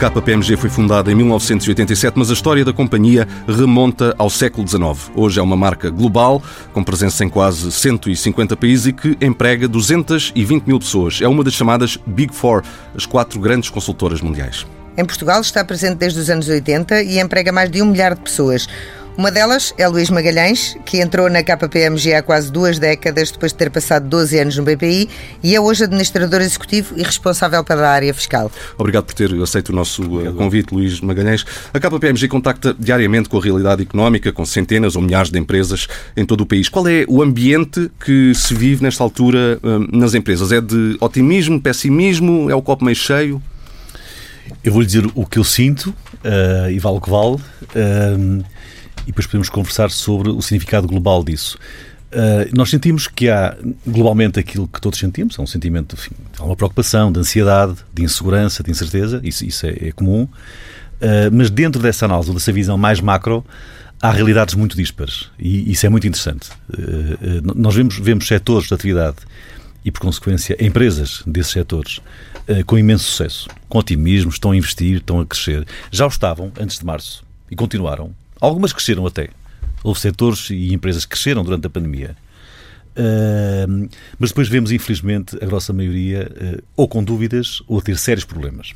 KPMG foi fundada em 1987, mas a história da companhia remonta ao século XIX. Hoje é uma marca global, com presença em quase 150 países e que emprega 220 mil pessoas. É uma das chamadas Big Four, as quatro grandes consultoras mundiais. Em Portugal está presente desde os anos 80 e emprega mais de um milhar de pessoas. Uma delas é Luís Magalhães, que entrou na KPMG há quase duas décadas, depois de ter passado 12 anos no BPI, e é hoje administrador executivo e responsável pela área fiscal. Obrigado por ter aceito o nosso Obrigado. convite, Luís Magalhães. A KPMG contacta diariamente com a realidade económica, com centenas ou milhares de empresas em todo o país. Qual é o ambiente que se vive nesta altura hum, nas empresas? É de otimismo, pessimismo? É o copo meio cheio? Eu vou lhe dizer o que eu sinto, uh, e vale o que vale. Uh, e depois podemos conversar sobre o significado global disso. Uh, nós sentimos que há globalmente aquilo que todos sentimos, é um sentimento, enfim, há uma preocupação, de ansiedade, de insegurança, de incerteza, isso, isso é, é comum, uh, mas dentro dessa análise, dessa visão mais macro, há realidades muito dispares e isso é muito interessante. Uh, nós vemos, vemos setores de atividade e, por consequência, empresas desses setores com imenso sucesso, com otimismo, estão a investir, estão a crescer. Já o estavam antes de março e continuaram Algumas cresceram até. Houve setores e empresas que cresceram durante a pandemia. Uh, mas depois vemos, infelizmente, a grossa maioria uh, ou com dúvidas ou a ter sérios problemas.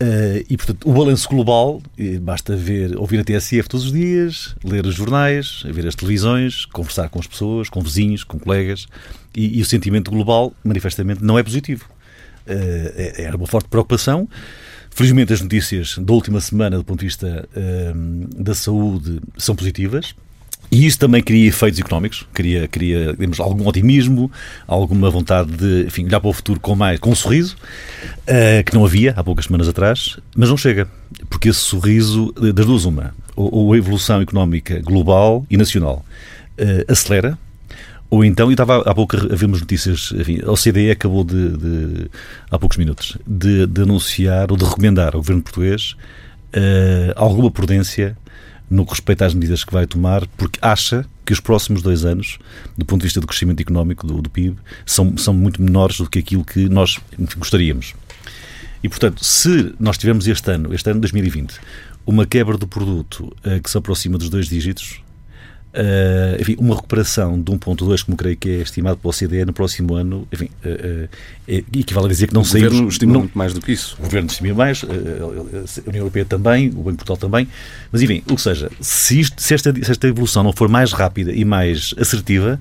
Uh, e, portanto, o balanço global, basta ver, ouvir a TSF todos os dias, ler os jornais, ver as televisões, conversar com as pessoas, com vizinhos, com colegas, e, e o sentimento global, manifestamente, não é positivo. É, era uma forte preocupação. Felizmente, as notícias da última semana, do ponto de vista uh, da saúde, são positivas. E isso também cria efeitos económicos, cria, cria digamos, algum otimismo, alguma vontade de enfim, olhar para o futuro com mais com um sorriso, uh, que não havia há poucas semanas atrás, mas não chega, porque esse sorriso, das duas, uma, ou, ou a evolução económica global e nacional uh, acelera, ou então, e estava há pouco a vermos notícias, enfim, a OCDE acabou de, de há poucos minutos, de, de, anunciar ou de recomendar ao governo português uh, alguma prudência no que respeita às medidas que vai tomar, porque acha que os próximos dois anos, do ponto de vista do crescimento económico do, do PIB, são, são muito menores do que aquilo que nós gostaríamos. E, portanto, se nós tivermos este ano, este ano 2020, uma quebra do produto uh, que se aproxima dos dois dígitos, Uh, enfim, uma recuperação de 1.2, como creio que é estimado pela OCDE no próximo ano, enfim, uh, uh, equivale a dizer que não o saímos... O Governo estima não, muito mais do que isso. O Governo estima mais, a União Europeia também, o Banco Portugal também, mas enfim, ou seja, se, isto, se, esta, se esta evolução não for mais rápida e mais assertiva,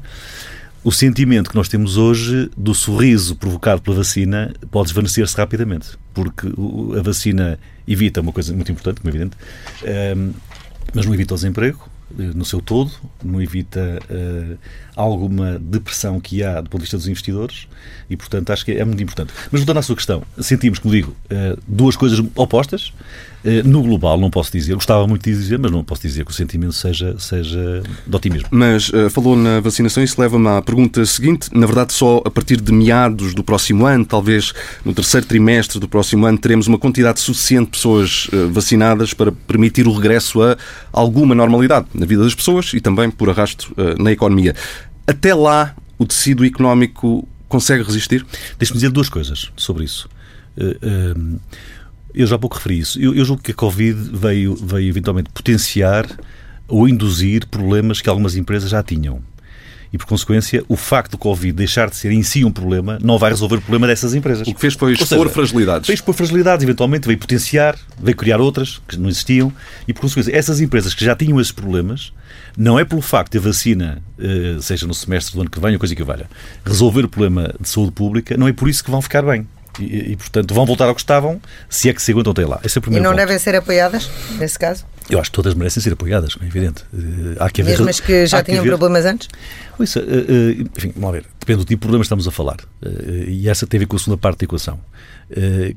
o sentimento que nós temos hoje do sorriso provocado pela vacina pode desvanecer-se rapidamente, porque a vacina evita uma coisa muito importante, como é evidente, mas não evita o desemprego, no seu todo, não evita uh, alguma depressão que há do ponto de vista dos investidores e, portanto, acho que é muito importante. Mas voltando à sua questão, sentimos, como digo, uh, duas coisas opostas. Uh, no global, não posso dizer, gostava muito de dizer, mas não posso dizer que o sentimento seja, seja de otimismo. Mas falou na vacinação, isso leva-me à pergunta seguinte. Na verdade, só a partir de meados do próximo ano, talvez no terceiro trimestre do próximo ano, teremos uma quantidade suficiente de pessoas vacinadas para permitir o regresso a alguma normalidade na vida das pessoas e também, por arrasto, na economia. Até lá, o tecido económico consegue resistir? Deixe-me dizer duas coisas sobre isso. Eh, eh, eu já há pouco referi isso. Eu, julgo que a Covid veio, veio eventualmente potenciar ou induzir problemas que algumas empresas já tinham. E, por consequência, o facto do Covid deixar de ser em si um problema não vai resolver o problema dessas empresas. O que fez foi expor seja, fragilidades. Veio expor fragilidades, eventualmente veio potenciar, veio criar outras que não existiam. E, por consequência, essas empresas que já tinham esses problemas não é pelo facto de a vacina, eh, seja no semestre do ano que vem ou coisa que valha, resolver o problema de saúde pública, não é por isso que vão ficar bem. E, e, portanto, vão voltar ao que estavam, se é que se aguentam até lá. Esse é o primeiro E não ponto. devem ser apoiadas, nesse caso? Eu acho que todas merecem ser apoiadas, é evidente. Eh, há que haver, Mesmo as que já tinham haver... problemas antes? Isso, eh, enfim, vamos ver. Depende do tipo de problema que estamos a falar. E essa tem a ver com a segunda parte da equação,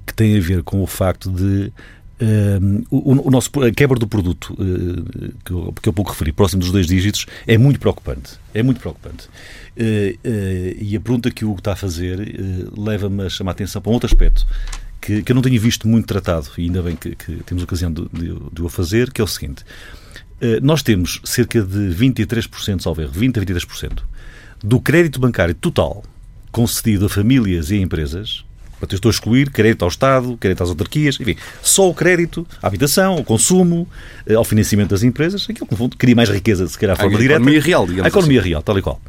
que tem a ver com o facto de Uh, o, o, nosso, a quebra do produto, uh, que, eu, que eu pouco referi, próximo dos dois dígitos, é muito preocupante. É muito preocupante. Uh, e a pergunta que o Hugo está a fazer leva-me a chamar a atenção para um outro aspecto que, que eu não tenho visto muito tratado, e ainda bem que, que temos ocasião de, de, de, o fazer, que é o seguinte. nós temos cerca de 23%, salvo erro, 20 a 23% do crédito bancário total concedido a famílias e a empresas Portanto, eu estou a excluir crédito ao Estado, crédito às autarquias, enfim, só o crédito à habitação, ao consumo, eh, ao financiamento das empresas, aquilo que, no fundo, cria mais riqueza, se calhar, de forma a direta. A economia real, digamos A economia assim. real, tal e qual.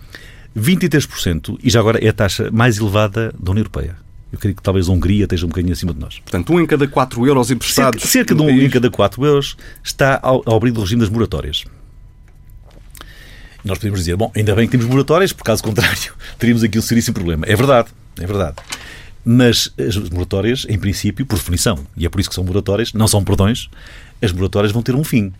23%, e já agora é a taxa mais elevada da União Europeia. Eu creio que talvez a Hungria esteja um bocadinho acima de nós. Portanto, um em cada 4 euros emprestados. Cerca, cerca de um país. em cada 4 euros está ao, ao abrigo do regime das moratórias. Nós podemos dizer, bom, ainda bem que temos moratórias, por caso contrário, teríamos aqui um seríssimo problema. É verdade, é verdade. Mas as moratórias, em princípio, por definição, e é por isso que são moratórias, não são perdões, as moratórias vão ter um fim.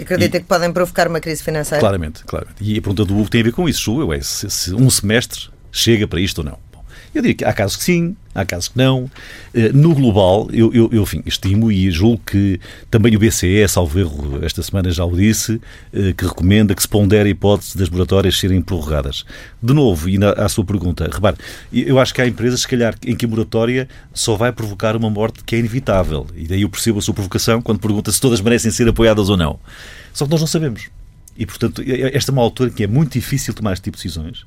Acredita que podem provocar uma crise financeira? Claramente, claramente. E a pergunta do Hugo tem a ver com isso, eu, é se, se um semestre chega para isto ou não. Eu diria que há casos que sim, há casos que não. Eh, No global, eu, eu, eu enfim, estimo e julgo que também o BCE, salvo erro, esta semana já o disse, eh, que recomenda que se pondere a hipótese das moratórias serem prorrogadas. De novo, e na, à sua pergunta, repare, eu acho que há empresas, se calhar, em que a moratória só vai provocar uma morte que é inevitável. E daí eu percebo a sua provocação quando pergunta se todas merecem ser apoiadas ou não. Só que nós não sabemos. E, portanto, esta é uma altura em que é muito difícil tomar este tipo de decisões,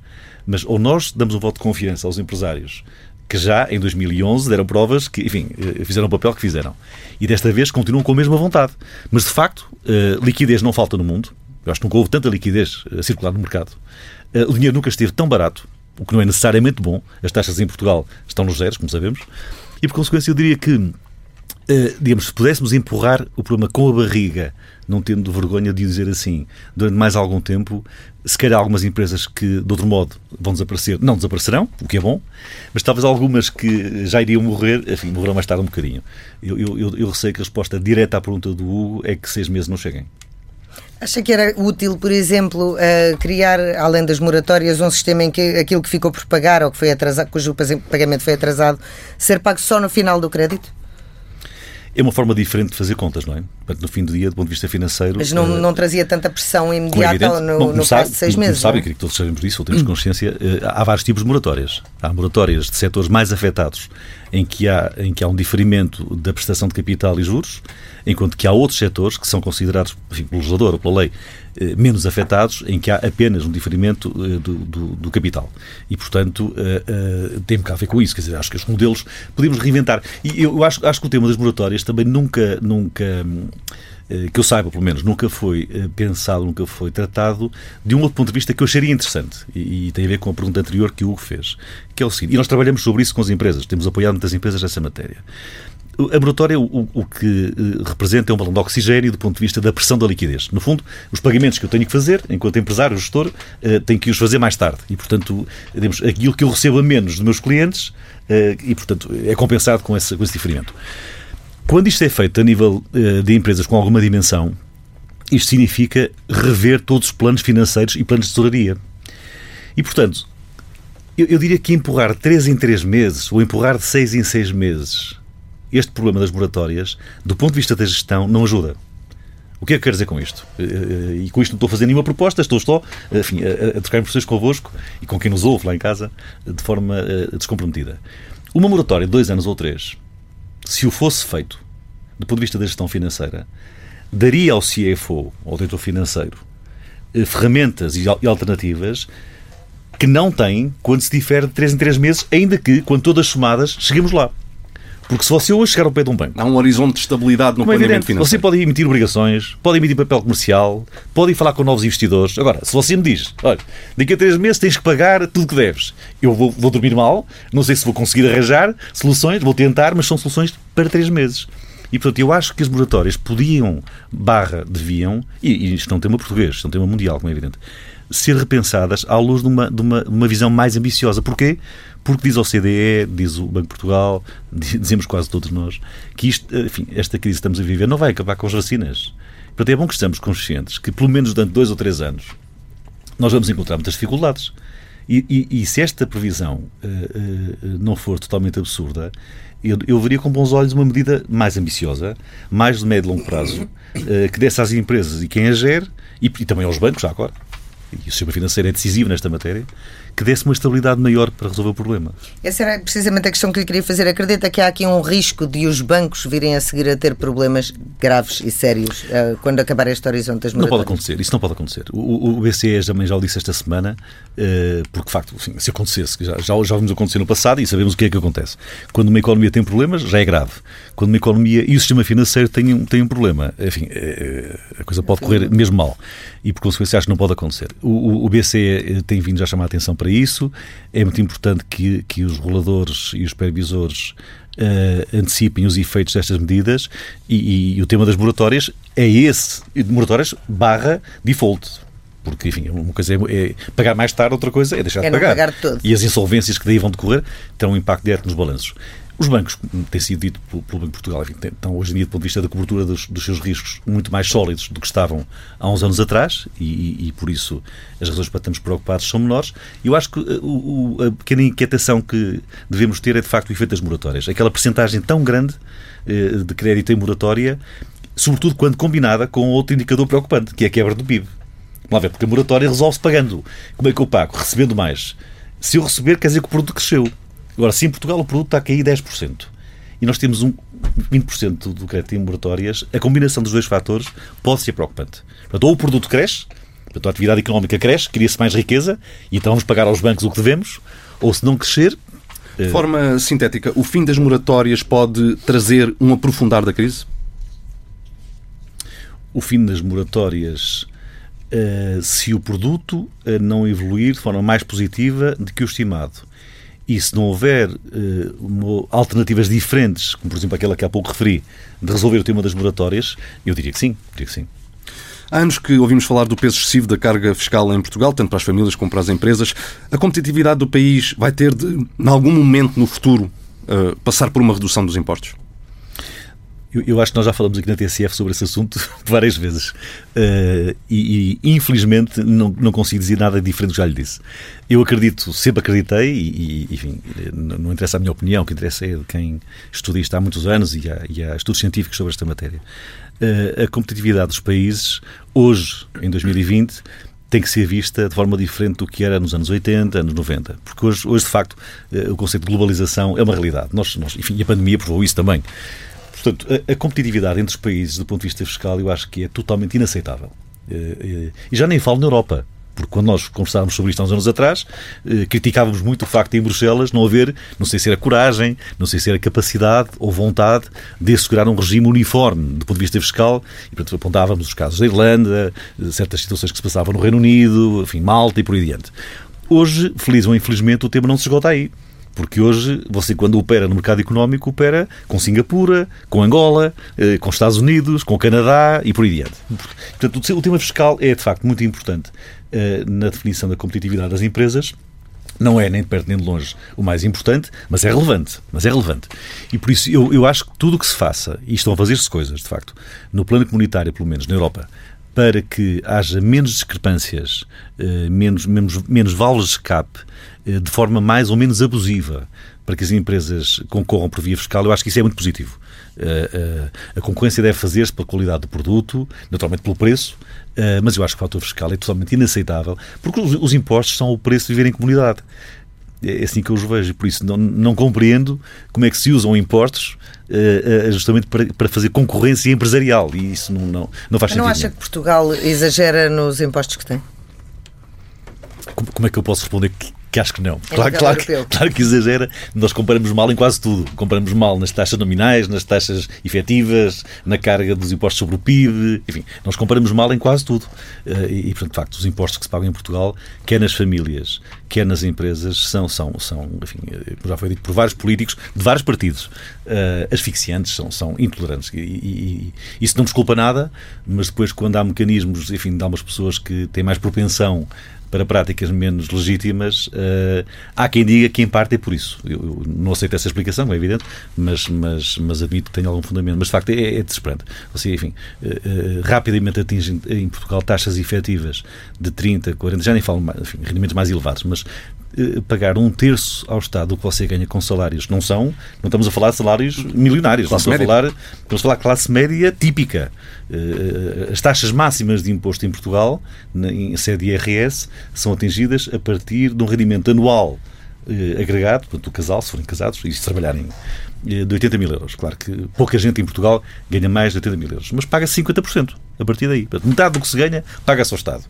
mas ou nós damos um voto de confiança aos empresários que já em 2011 deram provas que, enfim, eh, fizeram o papel que fizeram. E desta vez continuam com a mesma vontade. Mas, de facto, eh, liquidez não falta no mundo. Eu acho que nunca houve tanta liquidez a circular no mercado. Eh, O dinheiro nunca esteve tão barato, o que não é necessariamente bom. As taxas em Portugal estão nos zeros, como sabemos. E, por consequência, eu diria que Uh, digamos, se pudéssemos empurrar o problema com a barriga, não tendo vergonha de dizer assim, durante mais algum tempo, se calhar algumas empresas que, de outro modo, vão desaparecer, não desaparecerão, o que é bom, mas talvez algumas que já iriam morrer, enfim, morrerão mais tarde um bocadinho. Eu, eu, eu, eu receio que a resposta direta à pergunta do Hugo é que seis meses não cheguem. Acha que era útil, por exemplo, uh, criar, além das moratórias, um sistema em que aquilo que ficou por pagar ou que foi atrasado, cujo pagamento foi atrasado, ser pago só no final do crédito? É uma forma diferente de fazer contas, não é? Portanto, no fim do dia, do ponto de vista financeiro. Mas não, uh, não trazia tanta pressão imediata Como é no, bom, no sabe, prazo de seis meses. sabe, não é? que todos sabemos disso, ou temos consciência, eh, há vários tipos de moratórias. Há moratórias de setores mais afetados, em que há, em que há um diferimento da prestação de capital e juros, enquanto que há outros setores que são considerados, enfim, pelo legislador ou pela lei, eh, menos afetados, em que há apenas um diferimento eh, do, do, do capital. E, portanto, eh, tem um bocado a ver com isso. Quer dizer, acho que os modelos podemos reinventar. E eu acho, acho que o tema das moratórias também nunca, nunca hum, que eu saiba, pelo menos, nunca foi eh, pensado, nunca foi tratado de um outro ponto de vista que eu acharia interessante e, e tem a ver com a pergunta anterior que o Hugo fez, que é o seguinte, e nós trabalhamos sobre isso com as empresas, temos apoiado muitas empresas nessa matéria. A moratória, o, o que eh, representa é um balão de oxigênio do ponto de vista da pressão da liquidez. No fundo, os pagamentos que eu tenho que fazer, enquanto empresário, gestor, eh, tenho que os fazer mais tarde. E, portanto, digamos, aquilo que eu recebo a menos dos meus clientes, eh, e, portanto, é compensado com esse, com esse diferimento. Quando isto é feito a nível eh, de empresas com alguma dimensão, isto significa rever todos os planos financeiros e planos de tesouraria. E, portanto, eu, eu diria que empurrar de 3 em 3 meses ou empurrar de 6 em 6 meses este problema das moratórias, do ponto de vista da gestão, não ajuda. O que é que quero dizer com isto? Eh, E com isto não estou a fazer nenhuma proposta, estou só enfim, a, a trocar impressões convosco e com quem nos ouve lá em casa de forma eh, descomprometida. Uma moratória de dois anos ou três, se o fosse feito do ponto de vista da gestão financeira, daria ao CFO, ao diretor financeiro, eh, ferramentas e al- alternativas que não tem quando se difere de 3 em 3 meses, ainda que, quando todas somadas, cheguemos lá. Porque se você hoje chegar ao pé de um banco, Há um horizonte de estabilidade no como é planeamento evidente, você financeiro. pode emitir obrigações, pode emitir papel comercial, pode ir falar com novos investidores. Agora, se você me diz, olha, daqui a três meses tens que pagar tudo que deves, eu vou, vou dormir mal, não sei se vou conseguir arranjar soluções, vou tentar, mas são soluções para três meses. E, portanto, eu acho que as moratórias podiam, barra, deviam, e, e isto não é um tema português, isto é um tema mundial, como é evidente, ser repensadas à luz de uma, de uma, uma visão mais ambiciosa. Porquê? Porque diz o CDE, diz o Banco de Portugal, diz- dizemos quase todos nós, que isto, enfim, esta crise que estamos a viver não vai acabar com as vacinas. Portanto, é bom que estejamos conscientes que, pelo menos durante dois ou três anos, nós vamos encontrar muitas dificuldades. E, e- e se esta previsão eh, eh, não for totalmente absurda, eu, eu veria com bons olhos uma medida mais ambiciosa, mais de médio e longo prazo, eh, que desse às empresas e quem a gere, e, e também aos bancos, já agora, e o sistema financeiro é decisivo nesta matéria, que desse uma estabilidade maior para resolver o problema. Essa era precisamente a questão que lhe queria fazer. Acredita que há aqui um risco de os bancos virem a seguir a ter problemas graves e sérios uh, quando acabar este horizonte das Não pode acontecer, isso não pode acontecer. O, o BCE também já o disse esta semana, uh, porque de facto, enfim, se acontecesse, já, já, já vimos acontecer no passado e sabemos o que é que acontece. Quando uma economia tem problemas, já é grave. Quando uma economia e o sistema financeiro têm, um, têm um problema, enfim, uh, a coisa pode correr mesmo mal. E por consequência acho que não pode acontecer. O, o, o BCE tem vindo já chamar a atenção para isso. É muito importante que, que os reguladores e os supervisores uh, antecipem os efeitos destas medidas e, e, e, o tema das moratórias é esse, moratórias barra default. Porque, enfim, uma coisa é, é pagar mais tarde, outra coisa é deixar é de pagar. pagar e as insolvências que daí vão decorrer terão um impacto direto nos balanços. Os bancos, tem sido dito pelo, Banco de Portugal, enfim, estão hoje em dia, do ponto de vista da cobertura dos, dos, seus riscos, muito mais sólidos do que estavam há uns anos atrás e, e, por isso as razões para estarmos preocupados são menores. Eu acho que uh, o, a pequena inquietação que devemos ter é, de facto, o efeito das moratórias. Aquela percentagem tão grande uh, de crédito em moratória, sobretudo quando combinada com outro indicador preocupante, que é a quebra do PIB. Vamos lá ver, porque a moratória resolve-se pagando. Como é que eu pago? Recebendo mais. Se eu receber, quer dizer que o produto cresceu. Agora, se em Portugal o produto está a cair 10% e nós temos um 20% do crédito em moratórias, a combinação dos dois fatores pode ser preocupante. Portanto, ou o produto cresce, portanto, a atividade económica cresce, cria-se mais riqueza e então vamos pagar aos bancos o que devemos, ou se não crescer. De forma sintética, o fim das moratórias pode trazer um aprofundar da crise? O fim das moratórias, se o produto não evoluir de forma mais positiva do que o estimado e se não houver uh, alternativas diferentes, como por exemplo aquela que há pouco referi, de resolver o tema das moratórias, eu diria que sim. Diria que sim. Há anos que ouvimos falar do peso excessivo da carga fiscal em Portugal, tanto para as famílias como para as empresas. A competitividade do país vai ter de, em algum momento no futuro, uh, passar por uma redução dos impostos? Eu, eu, acho que nós já falamos aqui na TSF sobre esse assunto várias vezes uh, e, e, infelizmente não, não consigo dizer nada diferente do que já lhe disse. Eu acredito, sempre acreditei e, e enfim, não interessa a minha opinião, o que interessa é de quem estuda isto há muitos anos e há, e há estudos científicos sobre esta matéria. Uh, a competitividade dos países, hoje, em 2020, tem que ser vista de forma diferente do que era nos anos 80, anos 90. Porque hoje, hoje de facto, uh, o conceito de globalização é uma realidade. Nós, nós, enfim, a pandemia provou isso também. Portanto, a, a, competitividade entre os países do ponto de vista fiscal eu acho que é totalmente inaceitável. Eh, eh, e já nem falo na Europa. Porque quando nós conversávamos sobre isto há uns anos atrás, eh, criticávamos muito o facto de em Bruxelas não haver, não sei se era coragem, não sei se era capacidade ou vontade de assegurar um regime uniforme do ponto de vista fiscal. E, portanto, apontávamos os casos da Irlanda, certas situações que se passavam no Reino Unido, enfim, Malta e por aí adiante. Hoje, feliz ou infelizmente, o tema não se esgota aí. Porque hoje, você quando opera no mercado económico, opera com Singapura, com Angola, eh, com Estados Unidos, com Canadá e por aí adiante. Portanto, o tema fiscal é, de facto, muito importante eh, na definição da competitividade das empresas. Não é nem de perto nem de longe o mais importante, mas é relevante. Mas é relevante. E por isso eu, eu acho que tudo o que se faça, e estão a fazer-se coisas, de facto, no plano comunitário, pelo menos na Europa, para que haja menos discrepâncias, eh, menos, menos, menos válvulas de escape, eh, de forma mais ou menos abusiva, para que as empresas concorram por via fiscal, eu acho que isso é muito positivo. Eh, a concorrência deve fazer-se pela qualidade do produto, naturalmente pelo preço, mas eu acho que o fator fiscal é totalmente inaceitável, porque os impostos são o preço de viver em comunidade. É assim que eu os vejo, por isso não, não compreendo como é que se usam impostos uh, justamente para, para, fazer concorrência empresarial e isso não, não, não faz sentido. Não acha que Portugal exagera nos impostos que tem? Como, como é que eu posso responder que, que acho que não. É claro, claro, que, claro que exagera. Nós comparamos mal em quase tudo. Comparamos mal nas taxas nominais, nas taxas efetivas, na carga dos impostos sobre o PIB. Enfim, nós comparamos mal em quase tudo. Eh, e, portanto, de facto, os impostos que se pagam em Portugal, quer nas famílias, quer nas empresas, são, são, são enfim, eh, já foi dito por vários políticos de vários partidos, uh, asfixiantes, são, são intolerantes. E, e, isso não desculpa nada, mas depois, quando há mecanismos, enfim, de algumas pessoas que têm mais propensão para práticas menos legítimas, uh, há quem diga que em parte é por isso. Eu, eu, não aceito essa explicação, é evidente, mas, mas, mas admito que tem algum fundamento. Mas de facto é, é desesperante. Você, enfim, uh, uh, rapidamente atinge em Portugal taxas efetivas de 30, 40, já nem falo enfim, rendimentos mais elevados, mas pagar um terço ao Estado do que você ganha com salários. Não são, não estamos a falar de salários milionários, estamos a, falar, estamos a falar de classe média típica. Eh, as taxas máximas de imposto em Portugal, em sede IRS, são atingidas a partir de um rendimento anual eh, agregado, portanto, do casal, se forem casados, e se trabalharem de 80 mil euros. Claro que pouca gente em Portugal ganha mais de 80 mil euros, mas paga 50% a partir daí. Metade do que se ganha paga-se ao Estado.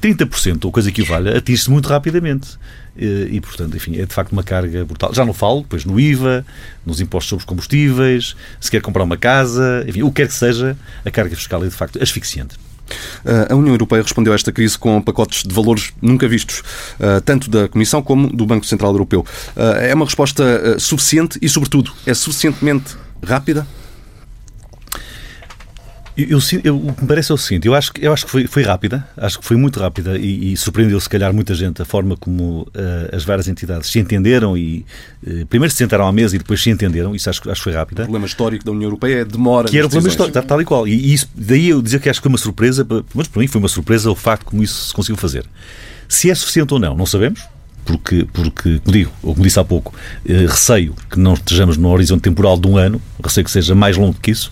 30% ou coisa que o valha atinge-se muito rapidamente. Eh, e, portanto, enfim, é de facto uma carga brutal. Já não falo, depois no IVA, nos impostos sobre os combustíveis, se quer comprar uma casa, enfim, o que quer que seja, a carga fiscal é de facto asfixiante. Eh, a União Europeia respondeu a esta crise com pacotes de valores nunca vistos, eh, tanto da Comissão como do Banco Central Europeu. É uma resposta suficiente e, sobretudo, é suficientemente rápida? Eu, eu, o que me parece é o seguinte: eu acho, eu acho que foi, foi rápida, acho que foi muito rápida e, e surpreendeu, se calhar, muita gente a forma como uh, as várias entidades se entenderam e uh, primeiro se sentaram à mesa e depois se entenderam. Isso acho, acho que foi rápida. O problema histórico da União Europeia é demora. Que era o problema histórico, tal e qual. E, e isso, daí eu dizer que acho que foi uma surpresa, mas para mim foi uma surpresa o facto como isso se conseguiu fazer. Se é suficiente ou não, não sabemos porque, porque como digo, ou como disse há pouco, eh, receio que não estejamos no horizonte temporal de um ano, receio que seja mais longo que isso,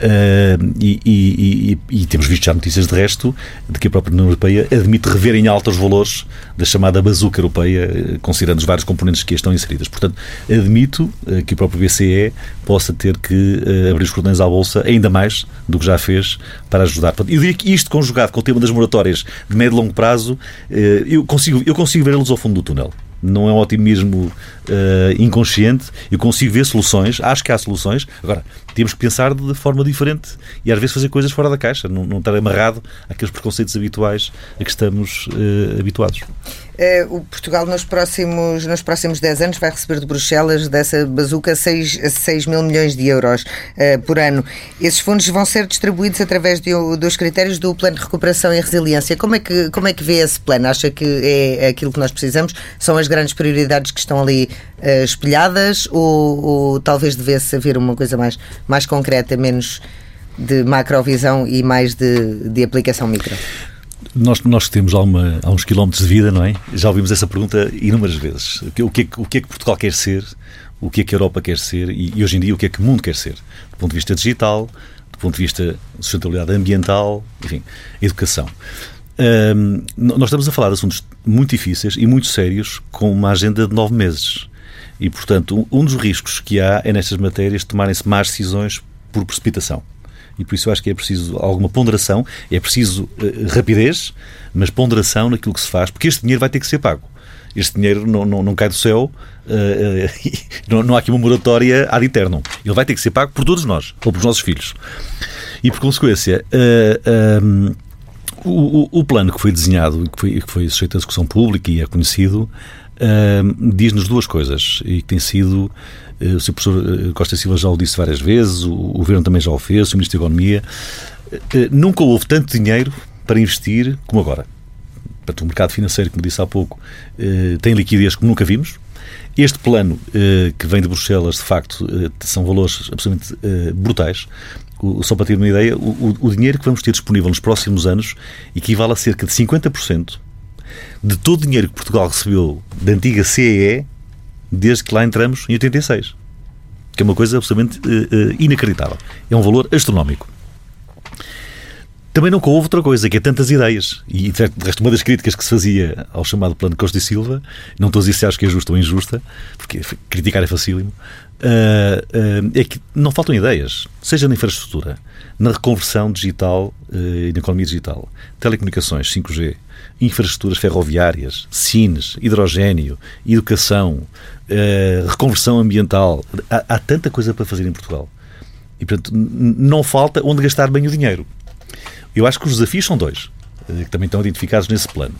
eh, e, e, e, e, temos visto já notícias de resto de que a própria União Europeia admite rever em alta os valores da chamada bazuca europeia, eh, considerando os vários componentes que estão inseridas. Portanto, admito eh, que o próprio BCE possa ter que abrir os cordões à Bolsa ainda mais do que já fez para ajudar. Eu diria que isto conjugado com o tema das moratórias de médio e longo prazo, eu consigo, eu consigo ver-los ao fundo do túnel não é um otimismo uh, inconsciente. Eu consigo ver soluções, acho que há soluções. Agora, temos que pensar de forma diferente e às vezes fazer coisas fora da caixa, não, não estar amarrado àqueles preconceitos habituais a que estamos uh, habituados. Uh, o Portugal nos próximos, nos próximos 10 anos vai receber de Bruxelas dessa bazuca 6, 6 mil milhões de euros uh, por ano. Esses fundos vão ser distribuídos através de, dos critérios do Plano de Recuperação e Resiliência. Como é, que, como é que vê esse plano? Acha que é aquilo que nós precisamos? São as grandes prioridades que estão ali uh, espelhadas ou, ou talvez devesse haver uma coisa mais, mais concreta, menos de macrovisão e mais de, de aplicação micro? Nós, nós temos há, uns quilómetros de vida, não é? Já ouvimos essa pergunta inúmeras vezes. O que, o, que é, o que é que Portugal quer ser? O que é que a Europa quer ser? E, e hoje em dia, o que é que o mundo quer ser? Do ponto de vista digital, do ponto de vista de sustentabilidade ambiental, enfim, educação. Um, nós estamos a falar de assuntos muito difíceis e muito sérios com uma agenda de nove meses. E, portanto, um dos riscos que há é nestas matérias tomarem-se más decisões por precipitação e por isso eu acho que é preciso alguma ponderação, é preciso uh, rapidez, mas ponderação naquilo que se faz, porque este dinheiro vai ter que ser pago. Este dinheiro não, não, não cai do céu, uh, uh, não, não, há aqui uma moratória ad eternum. Ele vai ter que ser pago por todos nós, ou pelos nossos filhos. E por consequência, um, o, o, plano que foi desenhado e que foi, que foi sujeito à discussão pública e é conhecido, diz-nos duas coisas e que tem sido eh, o Sr. Professor eh, Costa Silva já o disse várias vezes, o Governo também já o fez, o Ministro da Economia. Eh, nunca houve tanto dinheiro para investir como agora. Portanto, o mercado financeiro, como disse há pouco, tem liquidez como nunca vimos. Este plano que vem de Bruxelas, de facto, são valores absolutamente brutais. Só para ter uma ideia, o dinheiro que vamos ter disponível nos próximos anos equivale a cerca de 50% de todo o dinheiro que Portugal recebeu da antiga CEE desde que lá entramos em 86. Que é uma coisa absolutamente uh, inacreditável. É um valor astronómico. Também nunca houve outra coisa, que é tantas ideias. E, de resto, uma das críticas que se fazia ao chamado plano de Costa e Silva, não estou a dizer se acho que é justa ou injusta, porque criticar é facílimo, uh, uh, é que não faltam ideias, seja na infraestrutura, na reconversão digital uh, e na economia digital, telecomunicações, 5G, infraestruturas ferroviárias, cines, hidrogênio, educação, uh, reconversão ambiental. Há, há, tanta coisa para fazer em Portugal. E, portanto, não falta onde gastar bem o dinheiro. Eu acho que os desafios são dois, uh, que também estão identificados nesse plano.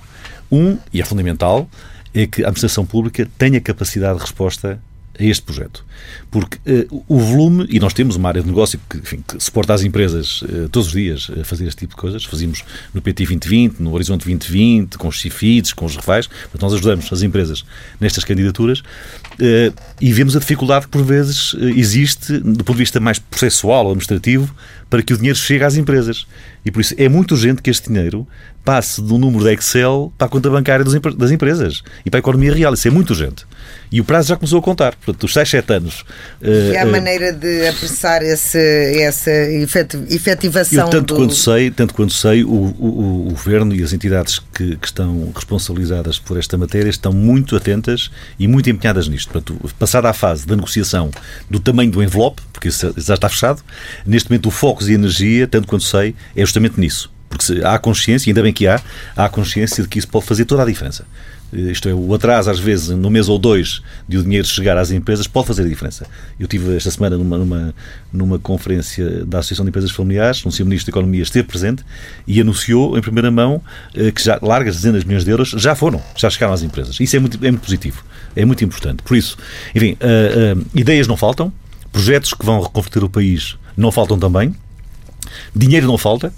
Um, e é fundamental, é que a administração pública tenha capacidade de resposta a este projeto. Porque uh, o volume, e nós temos uma área de negócio que, enfim, que suporta as empresas uh, todos os dias a fazer este tipo de coisas. Fazíamos no PT 2020, no Horizonte 2020, com os CIFIDs, com os refais. Nós ajudamos as empresas nestas candidaturas uh, e vemos a dificuldade que, por vezes, existe do ponto de vista mais processual, administrativo, para que o dinheiro chegue às empresas. E por isso é muito urgente que este dinheiro passe do número da Excel para a conta bancária das empresas e para a economia real. Isso é muito urgente. E o prazo já começou a contar. Portanto, os 6, 7 anos. E há uh, maneira de apressar esse, essa efetivação? Eu, tanto, do... quanto sei, tanto quanto sei, o, o, o Governo e as entidades que, que, estão responsabilizadas por esta matéria estão muito atentas e muito empenhadas nisto. Portanto, passada a fase da negociação do tamanho do envelope, porque isso já está fechado, neste momento o foco e energia, tanto quanto sei, é justamente nisso. Porque há consciência, ainda bem que há, há consciência de que isso pode fazer toda a diferença. Isto é, o atraso, às vezes, no mês ou dois, de o dinheiro chegar às empresas, pode fazer a diferença. Eu tive esta semana numa, numa, numa conferência da Associação de Empresas Familiares, um Sr. Ministro da Economia esteve presente e anunciou em primeira mão eh, que já largas dezenas de milhões de euros já foram, já chegaram às empresas. Isso é muito, é muito positivo, é muito importante. Por isso, enfim, uh, uh, ideias não faltam, projetos que vão reconverter o país não faltam também, dinheiro não falta.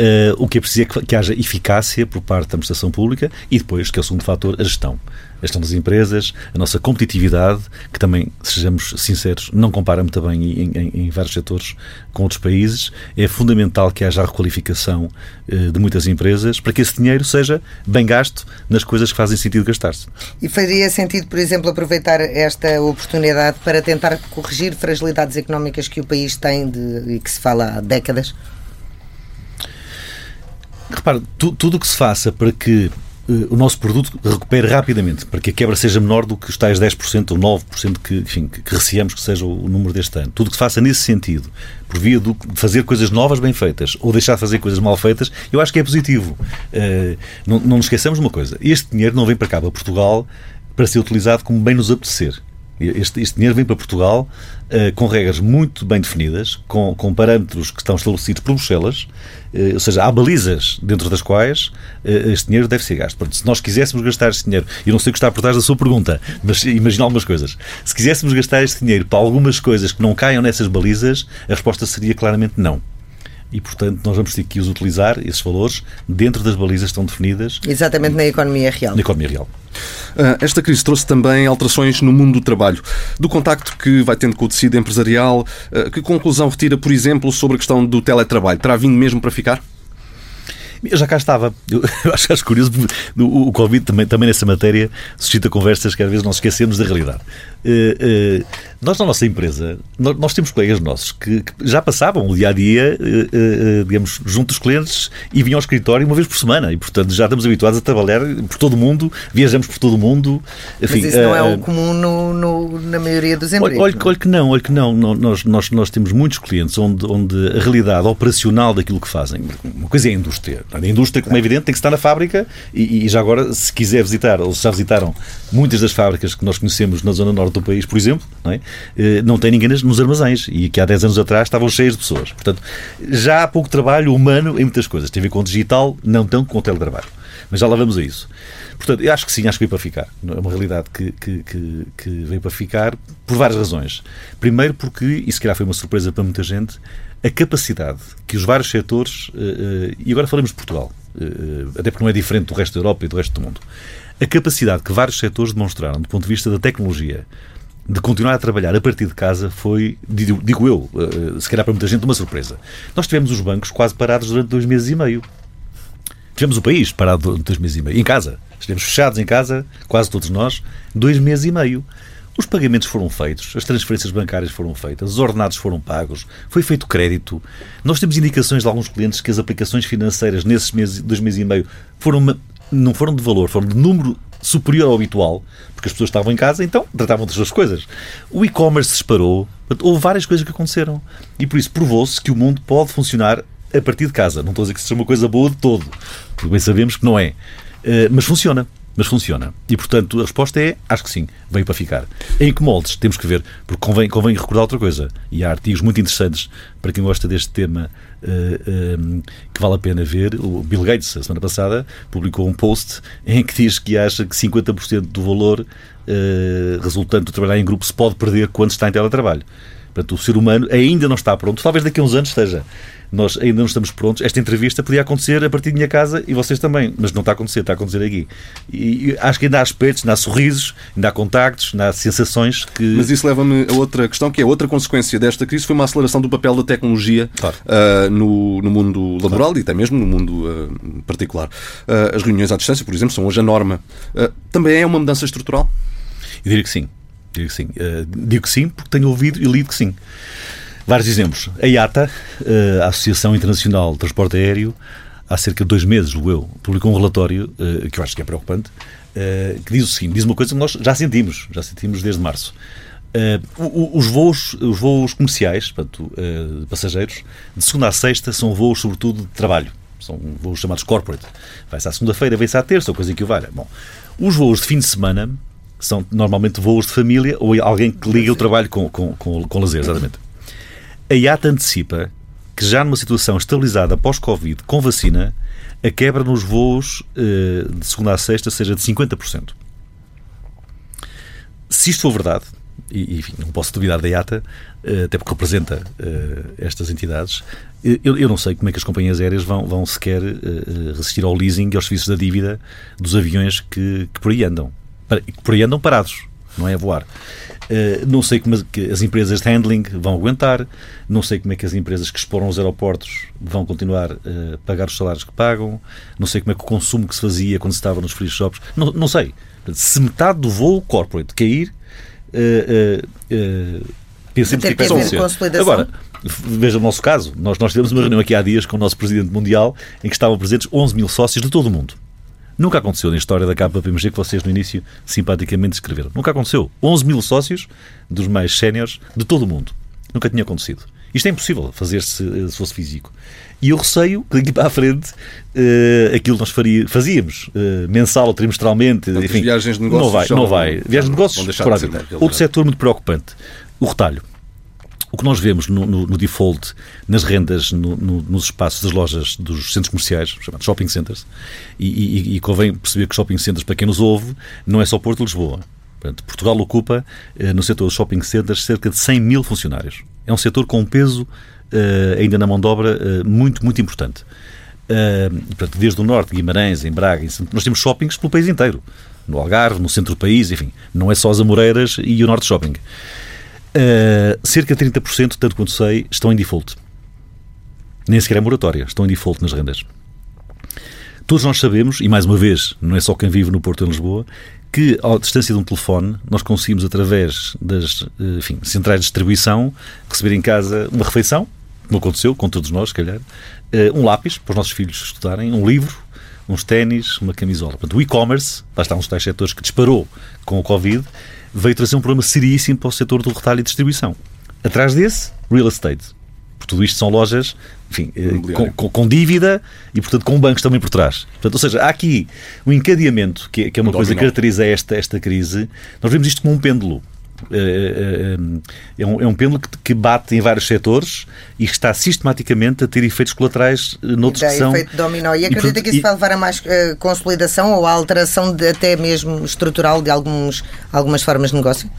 Uh, o que é preciso é que, que, haja eficácia por parte da administração pública e depois, que é o segundo fator, a gestão. A gestão das empresas, a nossa competitividade, que também, sejamos sinceros, não compara muito bem em, em, em vários setores com outros países. É fundamental que haja a requalificação uh, de muitas empresas para que esse dinheiro seja bem gasto nas coisas que fazem sentido gastar-se. E faria sentido, por exemplo, aproveitar esta oportunidade para tentar corrigir fragilidades económicas que o país tem de, e que se fala há décadas? Repare, tu, tudo o que se faça para que uh, o nosso produto recupere rapidamente, para que a quebra seja menor do que os tais 10% ou 9% que, enfim, que, que receamos que seja o, número deste ano. Tudo o que se faça nesse sentido, por via de fazer coisas novas bem feitas ou deixar de fazer coisas mal feitas, eu acho que é positivo. Uh, não, não nos esqueçamos de uma coisa: este dinheiro não vem para cá, para Portugal, para ser utilizado como bem nos apetecer. Este, este dinheiro vem para Portugal uh, com regras muito bem definidas, com, com parâmetros que estão estabelecidos por Bruxelas, uh, ou seja, há balizas dentro das quais uh, este dinheiro deve ser gasto. Portanto, se nós quiséssemos gastar este dinheiro, e não sei o que está por trás da sua pergunta, mas imagina algumas coisas. Se quiséssemos gastar este dinheiro para algumas coisas que não caiam nessas balizas, a resposta seria claramente não e, portanto, nós vamos ter que os utilizar, esses valores, dentro das balizas que estão definidas. Exatamente na economia real. Na economia real. Ah, esta crise trouxe também alterações no mundo do trabalho. Do contacto que vai tendo com o tecido empresarial, ah, que conclusão retira, por exemplo, sobre a questão do teletrabalho? Terá vindo mesmo para ficar? Eu já cá estava. Eu, eu acho, acho curioso, o, o Covid também, também nessa matéria suscita conversas que às vezes nós esquecemos da realidade. Uh, uh, nós, na nossa empresa, nós, nós, temos colegas nossos que, que já passavam o dia a dia, uh, digamos, junto dos clientes e vinham ao escritório uma vez por semana. E, portanto, já estamos habituados a trabalhar por todo o mundo, viajamos por todo o mundo. Enfim, Mas isso não é o comum no, no, na maioria dos empregos. Olha, olha, que não, olha que não. Nós, nós, nós temos muitos clientes onde, onde a realidade operacional daquilo que fazem, uma coisa é a indústria. A indústria, como é evidente, tem que estar na fábrica e, e já agora, se quiser visitar, ou se já visitaram muitas das fábricas que nós conhecemos na Zona Norte do país, por exemplo, não, é? Eh, não tem ninguém nos armazéns e que há 10 anos atrás estavam cheios de pessoas. Portanto, já há pouco trabalho humano em muitas coisas. Tem a ver com o digital, não tanto com o teletrabalho. Mas já lá vamos a isso. Portanto, eu acho que sim, acho que veio para ficar. É uma realidade que, que, que, que veio para ficar por várias razões. Primeiro, porque, e se calhar foi uma surpresa para muita gente, a capacidade que os vários setores, eh, eh, e agora falamos de Portugal, até porque não é diferente do resto da Europa e do resto do mundo, a capacidade que vários setores demonstraram do ponto de vista da tecnologia de continuar a trabalhar a partir de casa foi, digo eu, eh, se calhar para muita gente, uma surpresa. Nós tivemos os bancos quase parados durante dois meses e meio. Tivemos o país parado durante dois meses e meio. Em casa. Estivemos fechados em casa, quase todos nós, dois meses e meio. Os pagamentos foram feitos, as transferências bancárias foram feitas, os ordenados foram pagos, foi feito crédito. Nós temos indicações de alguns clientes que as aplicações financeiras nesses meses, dois meses e meio foram não foram de valor, foram de número superior ao habitual, porque as pessoas estavam em casa, então tratavam das suas coisas. O e-commerce disparou, houve várias coisas que aconteceram. E por isso provou-se que o mundo pode funcionar a partir de casa. Não estou a dizer que seja uma coisa boa de todo, porque bem sabemos que não é. Uh, mas funciona. Mas funciona. E, portanto, a resposta é, acho que sim, veio para ficar. Em que moldes? Temos que ver, porque convém, convém recordar outra coisa. E há artigos muito interessantes para quem gosta deste tema uh, que vale a pena ver. O Bill Gates, a semana passada, publicou um post em que diz que acha que 50% do valor uh, resultante de trabalhar em grupo se pode perder quando está em teletrabalho. Portanto, o ser humano ainda não está pronto. Talvez daqui a uns anos esteja nós ainda não estamos prontos. Esta entrevista podia acontecer a partir da minha casa e vocês também, mas não está a acontecer, está a acontecer aqui. E, acho que ainda há aspectos, ainda há sorrisos, ainda há contactos, ainda há sensações que. Mas isso leva-me a outra questão, que é outra consequência desta crise, foi uma aceleração do papel da tecnologia claro. uh, no, no mundo laboral claro. e até mesmo no mundo uh, particular. Uh, as reuniões à distância, por exemplo, são hoje a norma. também é uma mudança estrutural? Eu diria que sim. Digo que sim. digo que sim porque tenho ouvido e lido que sim. Vários exemplos. A IATA, eh, a Associação Internacional de Transporte Aéreo, há cerca de dois meses, o eu, publicou um relatório eh, que eu acho que é preocupante, que diz o seguinte, diz uma coisa que nós já sentimos, já sentimos desde março. os, voos, os voos comerciais, portanto, de passageiros, de segunda a sexta, são voos sobretudo de trabalho. São voos chamados corporate. Vai-se à segunda-feira, vai-se à terça, ou coisa que o valha. Bom, os voos de fim de semana são normalmente voos de família ou alguém que liga o trabalho com, com, com, com lazer, exatamente. A IATA antecipa que já numa situação estabilizada pós-Covid, com vacina, a quebra nos voos uh, de segunda a sexta seja de 50%. Se isto for verdade, e enfim, não posso duvidar da IATA, uh, até porque representa uh, estas entidades, eu, eu, não sei como é que as companhias aéreas vão, vão sequer resistir ao leasing e aos serviços da dívida dos aviões que, que por aí andam. Por aí andam parados, não é a voar. Eh, não sei como as empresas de handling vão aguentar, não sei como é que as empresas que exploram os aeroportos vão continuar a pagar os salários que pagam, não sei como é que o consumo que se fazia quando se estava nos free shops, não, não sei. Se metade do voo corporate cair, uh, uh, pensemos que, é que acontecer. Agora, veja o nosso caso, nós, nós tivemos uma reunião aqui há dias com o nosso Presidente Mundial em que estavam presentes 11 mil sócios de todo o mundo. Nunca aconteceu na história da KPMG que vocês no início simpaticamente descreveram. Nunca aconteceu. 11 mil sócios, dos mais séniores, de todo o mundo. Nunca tinha acontecido. Isto é impossível fazer-se eh, se fosse físico. E eu receio que daqui para a frente uh, aquilo que nós faria, fazíamos uh, mensal ou trimestralmente. Então, enfim, viagens de negócios não vai. Não vai. Viagens de negócios, Outro setor muito preocupante: o retalho. O que nós vemos no, no, no default, nas rendas, no, nos espaços das lojas dos centros comerciais, chamados shopping centers, e, e, e, convém perceber que shopping centers, para quem nos ouve, não é só Porto de Lisboa. Portanto, Portugal ocupa, eh, no setor dos shopping centers, cerca de 100 mil funcionários. É um setor com um peso, eh, ainda na mão de obra, eh, muito, muito importante. portanto, desde o norte, Guimarães, em Braga, nós temos shoppings pelo país inteiro. No Algarve, no centro do país, enfim. Não é só as Amoreiras e o Norte Shopping. Uh, cerca de 30%, tanto quanto sei, estão em default. Nem sequer é moratória, estão em default nas rendas. Todos nós sabemos, e mais uma vez, não é só quem vive no Porto em Lisboa, que à distância de um telefone nós conseguimos, através das eh, enfim, centrais de distribuição, receber em casa uma refeição, como aconteceu com todos nós, se calhar, eh, um lápis para os nossos filhos estudarem, um livro, uns ténis, uma camisola. Portanto, o e-commerce, lá estão os tais setores que disparou com o Covid, veio trazer um problema seríssimo para o setor do retalho e distribuição. Atrás desse, real estate. Por tudo isto são lojas enfim, eh, com, com, com, dívida e, portanto, com bancos também por trás. Portanto, ou seja, há aqui um encadeamento, que, é, que é uma coisa que caracteriza esta, esta crise. Nós vemos isto como um pêndulo. É, é, é, um, é um pêndulo que, bate em vários setores e que está sistematicamente a ter efeitos colaterais noutros que são... efeito dominó. E acredita e, que isso e... vai levar a mais consolidação ou a alteração de, até mesmo estrutural de alguns, algumas formas de negócio?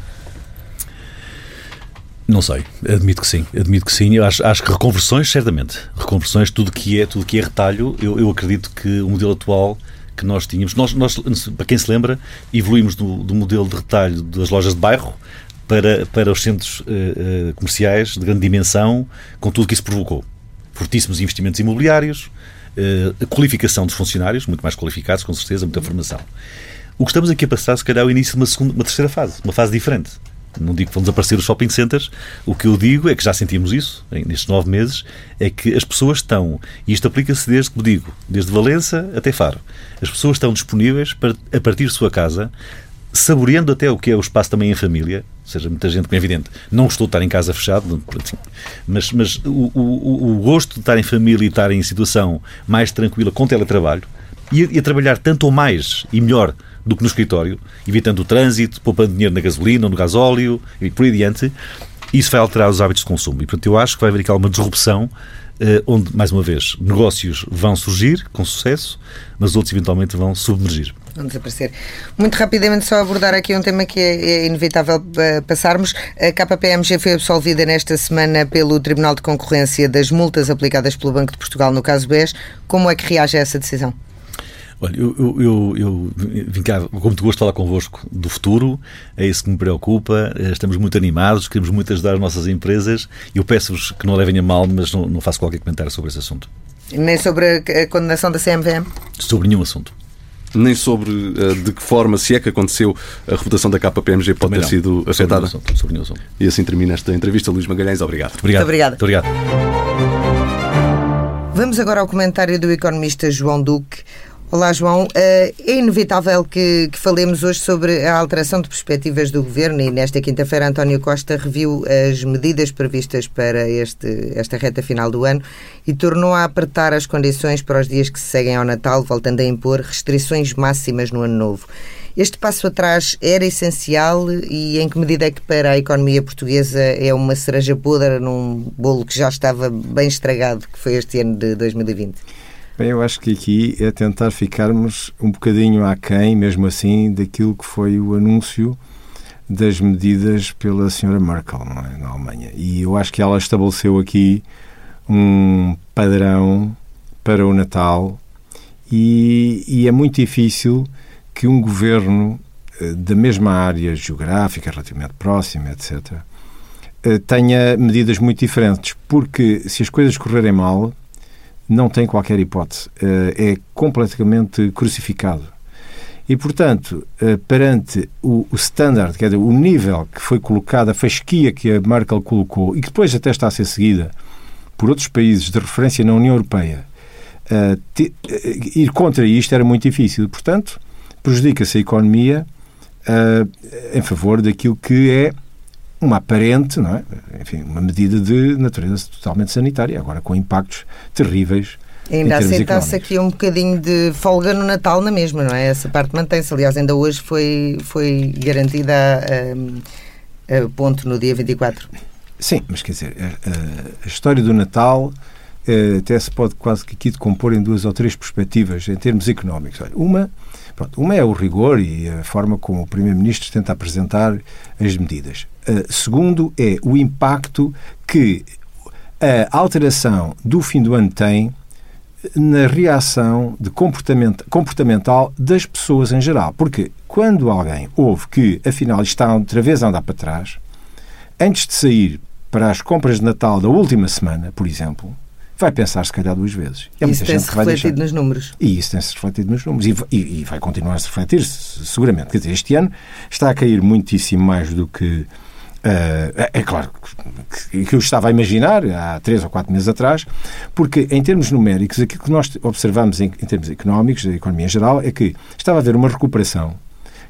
Não sei, admito que sim, admito que sim. Eu acho, acho que reconversões, certamente. Reconversões, tudo que é, tudo que é retalho, eu, eu acredito que o modelo atual que nós tínhamos. Nós, nós, para quem se lembra, evoluímos do, do modelo de retalho das lojas de bairro para, para os centros uh, comerciais de grande dimensão, com tudo que isso provocou. Fortíssimos investimentos imobiliários, uh, a qualificação dos funcionários, muito mais qualificados, com certeza, muita formação. O que estamos aqui a passar, se calhar, é o início de uma, segunda, uma terceira fase, uma fase diferente. Não digo que vão desaparecer os shopping centers. O que eu digo é que já sentimos isso nestes nove meses, é que as pessoas estão, e isto aplica-se desde, como digo, desde Valença até Faro, as pessoas estão disponíveis para, a partir de sua casa, saboreando até o que é o espaço também em família, ou seja, muita gente, como é evidente, não gostou de estar em casa fechado, assim, mas, mas o, o, o, gosto de estar em família e estar em situação mais tranquila com teletrabalho e a, e a trabalhar tanto ou mais e melhor do que no escritório, evitando o trânsito, poupando dinheiro na gasolina no gasóleo e por aí adiante. Isso vai alterar os hábitos de consumo. E, portanto, eu acho que vai haver aqui alguma disrupção eh, onde, mais uma vez, negócios vão surgir com sucesso, mas outros eventualmente vão submergir. Vão desaparecer. Muito rapidamente, só abordar aqui um tema que é, é inevitável eh, passarmos. A KPMG foi absolvida nesta semana pelo Tribunal de Concorrência das multas aplicadas pelo Banco de Portugal no caso BES. Como é que reage a essa decisão? Olha, eu, eu, eu, eu vim cá, como te gosto de falar convosco do futuro, é isso que me preocupa. Eh, estamos muito animados, queremos muito ajudar as nossas empresas. Eu peço-vos que não levem a mal, mas não, não faço qualquer comentário sobre esse assunto. Nem sobre a condenação da CMVM? Sobre nenhum assunto nem sobre uh, de que forma, se é que aconteceu, a reputação da KPMG pode Também ter não. sido afetada. Sobre sobre e assim termina esta entrevista. Luís Magalhães, obrigado. Obrigado. Muito obrigado. Muito obrigado. Vamos agora ao comentário do economista João Duque. Olá, João. Eh, é inevitável que, que, falemos hoje sobre a alteração de perspectivas do governo e nesta quinta-feira António Costa reviu as medidas previstas para este, esta reta final do ano e tornou a apertar as condições para os dias que se seguem ao Natal, voltando a impor restrições máximas no ano novo. Este passo atrás era essencial e em que medida é que para a economia portuguesa é uma cereja podre num bolo que já estava bem estragado, que foi este ano de 2020? Bem, eu acho que aqui é tentar ficarmos um bocadinho aquém, mesmo assim, daquilo que foi o anúncio das medidas pela senhora Merkel é? na Alemanha. E eu acho que ela estabeleceu aqui um padrão para o Natal e, e é muito difícil que um governo eh, da mesma área geográfica, relativamente próxima, etc., eh, tenha medidas muito diferentes, porque se as coisas correrem mal, não tem qualquer hipótese. Eh, é completamente crucificado. E, portanto, eh, perante o, standard, quer dizer, o nível que foi colocado, a fasquia que a Merkel colocou e que depois até está a ser seguida por outros países de referência na União Europeia, uh, ir contra isto era muito difícil. Portanto, prejudica-se a economia em favor daquilo que é uma aparente, não é? Enfim, uma medida de natureza totalmente sanitária, agora com impactos terríveis. Ainda aceita-se aqui um bocadinho de folga no Natal na mesma, não é? Essa parte mantém-se. Aliás, ainda hoje foi, foi garantida a, a, a, ponto no dia 24. Sim, mas quer dizer, a, a história do Natal até se pode quase que aqui decompor em duas ou três perspectivas em termos económicos. Uma, pronto, uma é o rigor e a forma como o Primeiro-Ministro tenta apresentar as medidas. Uh, segundo é o impacto que a alteração do fim do ano tem na reação de comportamento, comportamental das pessoas em geral. Porque quando alguém ouve que, afinal, está outra vez a andar para trás, antes de sair para as compras de Natal da última semana, por exemplo, vai pensar se calhar duas vezes. É isso tem-se refletido nos números. E isso tem-se refletido nos números. E, e, e vai continuar a se refletir, seguramente. Quer dizer, este ano está a cair muitíssimo mais do que. Uh, é claro que, que eu estava a imaginar há três ou quatro meses atrás, porque em termos numéricos, aquilo que nós observamos em, em termos económicos, da economia em geral, é que estava a haver uma recuperação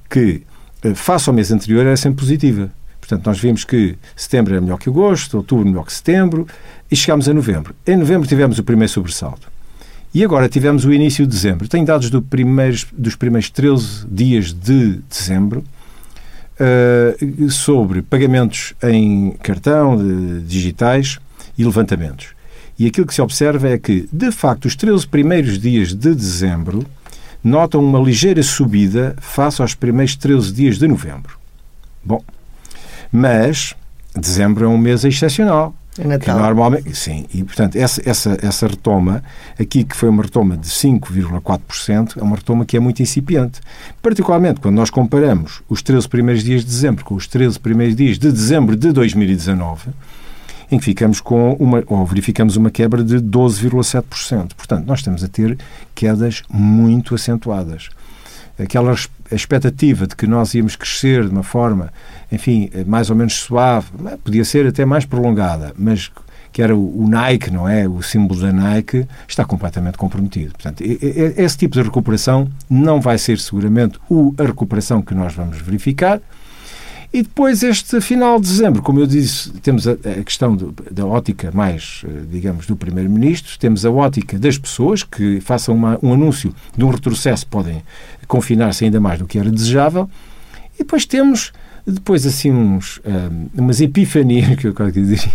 que, uh, face ao mês anterior, era sempre positiva. Portanto, nós vimos que setembro era melhor que agosto, outubro melhor que setembro, e chegámos a novembro. Em novembro tivemos o primeiro sobressalto. E agora tivemos o início de dezembro. Tenho dados do primeiros, dos primeiros 13 dias de dezembro uh, sobre pagamentos em cartão, de, digitais e levantamentos. E aquilo que se observa é que, de facto, os 13 primeiros dias de dezembro notam uma ligeira subida face aos primeiros 13 dias de novembro. Bom, mas dezembro é um mês excepcional. É Natal. Normalmente, sim, e portanto essa, essa, essa retoma, aqui que foi uma retoma de 5,4%, é uma retoma que é muito incipiente. Particularmente quando nós comparamos os 13 primeiros dias de dezembro com os 13 primeiros dias de dezembro de 2019, em que ficamos com uma, ou verificamos uma quebra de 12,7%. Portanto, nós estamos a ter quedas muito acentuadas aquela expectativa de que nós íamos crescer de uma forma, enfim, mais ou menos suave, podia ser até mais prolongada, mas que era o Nike, não é? O símbolo da Nike, está completamente comprometido. Portanto, esse tipo de recuperação não vai ser seguramente a recuperação que nós vamos verificar E depois, este final de dezembro, como eu disse, temos a, a questão do, da ótica mais, eh, digamos, do Primeiro-Ministro, temos a ótica das pessoas que façam uma, um anúncio de um retrocesso, podem confinar-se ainda mais do que era desejável, e depois temos depois assim uns, um, eh, umas epifanias que eu quero dizer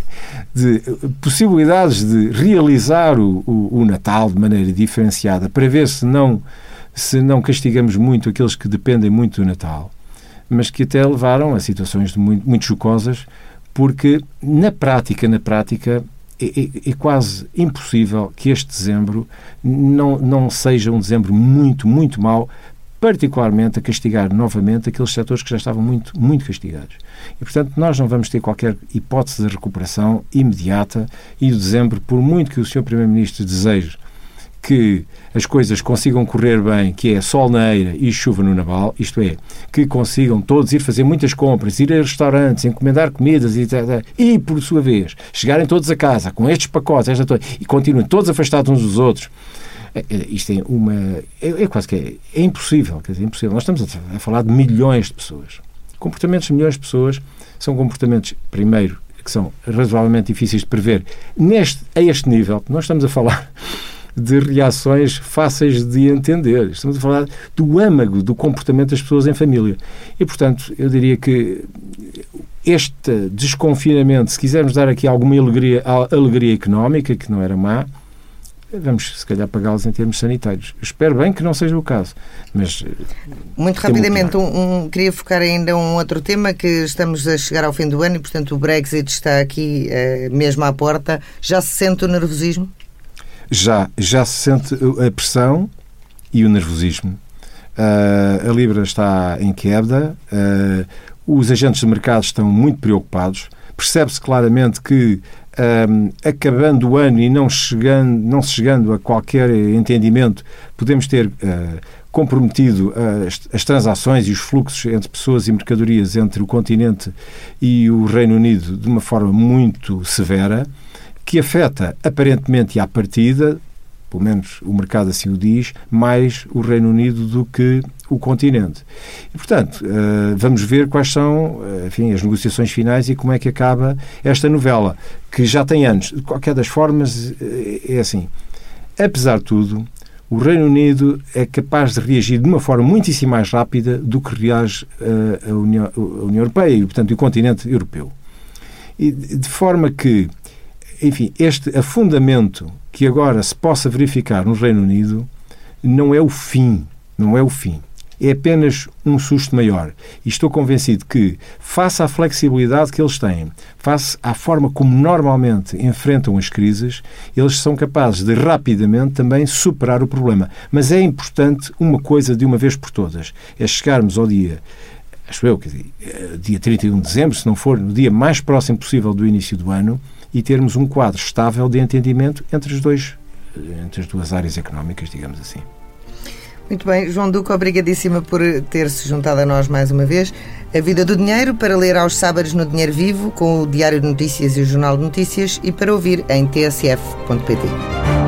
de possibilidades de realizar o, o, o, Natal de maneira diferenciada para ver se não se não castigamos muito aqueles que dependem muito do Natal mas que até levaram a situações muito, muito chocosas, porque na prática, na prática, é, é, é, quase impossível que este dezembro não, não seja um dezembro muito, muito mau, particularmente a castigar novamente aqueles setores que já estavam muito, muito castigados. E, portanto, nós não vamos ter qualquer hipótese de recuperação imediata e o dezembro, por muito que o Sr. Primeiro-Ministro deseje que as coisas consigam correr bem, que é sol na eira e chuva no naval, isto é, que consigam todos ir fazer muitas compras, ir a restaurantes, encomendar comidas e, e por sua vez, chegarem todos a casa com estes pacotes esta toda, e continuem todos afastados uns dos outros. É, é, isto é uma. É, é quase que é, é, impossível, quer dizer, impossível. Nós estamos a, a falar de milhões de pessoas. Comportamentos de milhões de pessoas são comportamentos, primeiro, que são razoavelmente difíceis de prever neste, a este nível. Nós estamos a falar de reações fáceis de entender. Estamos a falar do âmago do comportamento das pessoas em família. E, portanto, eu diria que este desconfinamento, se quisermos dar aqui alguma alegria, alegria económica, que não era má, vamos, se calhar, pagá-los em termos sanitários. espero bem que não seja o caso, mas... Muito rapidamente, um, um, queria focar ainda um outro tema, que estamos a chegar ao fim do ano e, portanto, o Brexit está aqui eh, mesmo à porta. Já se sente o nervosismo? Já, já se sente a pressão e o nervosismo. Uh, a Libra está em queda, uh, os agentes de mercado estão muito preocupados. Percebe-se claramente que, uh, acabando o ano e não, chegando, não se chegando a qualquer entendimento, podemos ter comprometido as, as, transações e os fluxos entre pessoas e mercadorias entre o continente e o Reino Unido de uma forma muito severa que afeta aparentemente à partida, pelo menos o mercado assim o diz, mais o Reino Unido do que o continente. E, portanto, eh, vamos ver quais são eh, enfim, as negociações finais e como é que acaba esta novela, que já tem anos. De qualquer das formas, eh, é assim. Apesar de tudo, o Reino Unido é capaz de reagir de uma forma muitíssimo mais rápida do que reage a União, a União Europeia e, portanto, o continente europeu. E de forma que enfim, este afundamento que agora se possa verificar no Reino Unido não é o fim, não é o fim. É apenas um susto maior. E estou convencido que, face à flexibilidade que eles têm, face à forma como normalmente enfrentam as crises, eles são capazes de rapidamente também superar o problema. Mas é importante uma coisa de uma vez por todas: é chegarmos ao dia acho eu, dizer, eh, dia 31 de dezembro, se não for no dia mais próximo possível do início do ano, e termos um quadro estável de entendimento entre, os dois, entre as duas áreas económicas, digamos assim. Muito bem, João Duque, obrigadíssima por ter-se juntado a nós mais uma vez. A Vida do Dinheiro para ler aos sábados no Dinheiro Vivo, com o Diário de Notícias e o Jornal de Notícias e para ouvir em tsf.pt.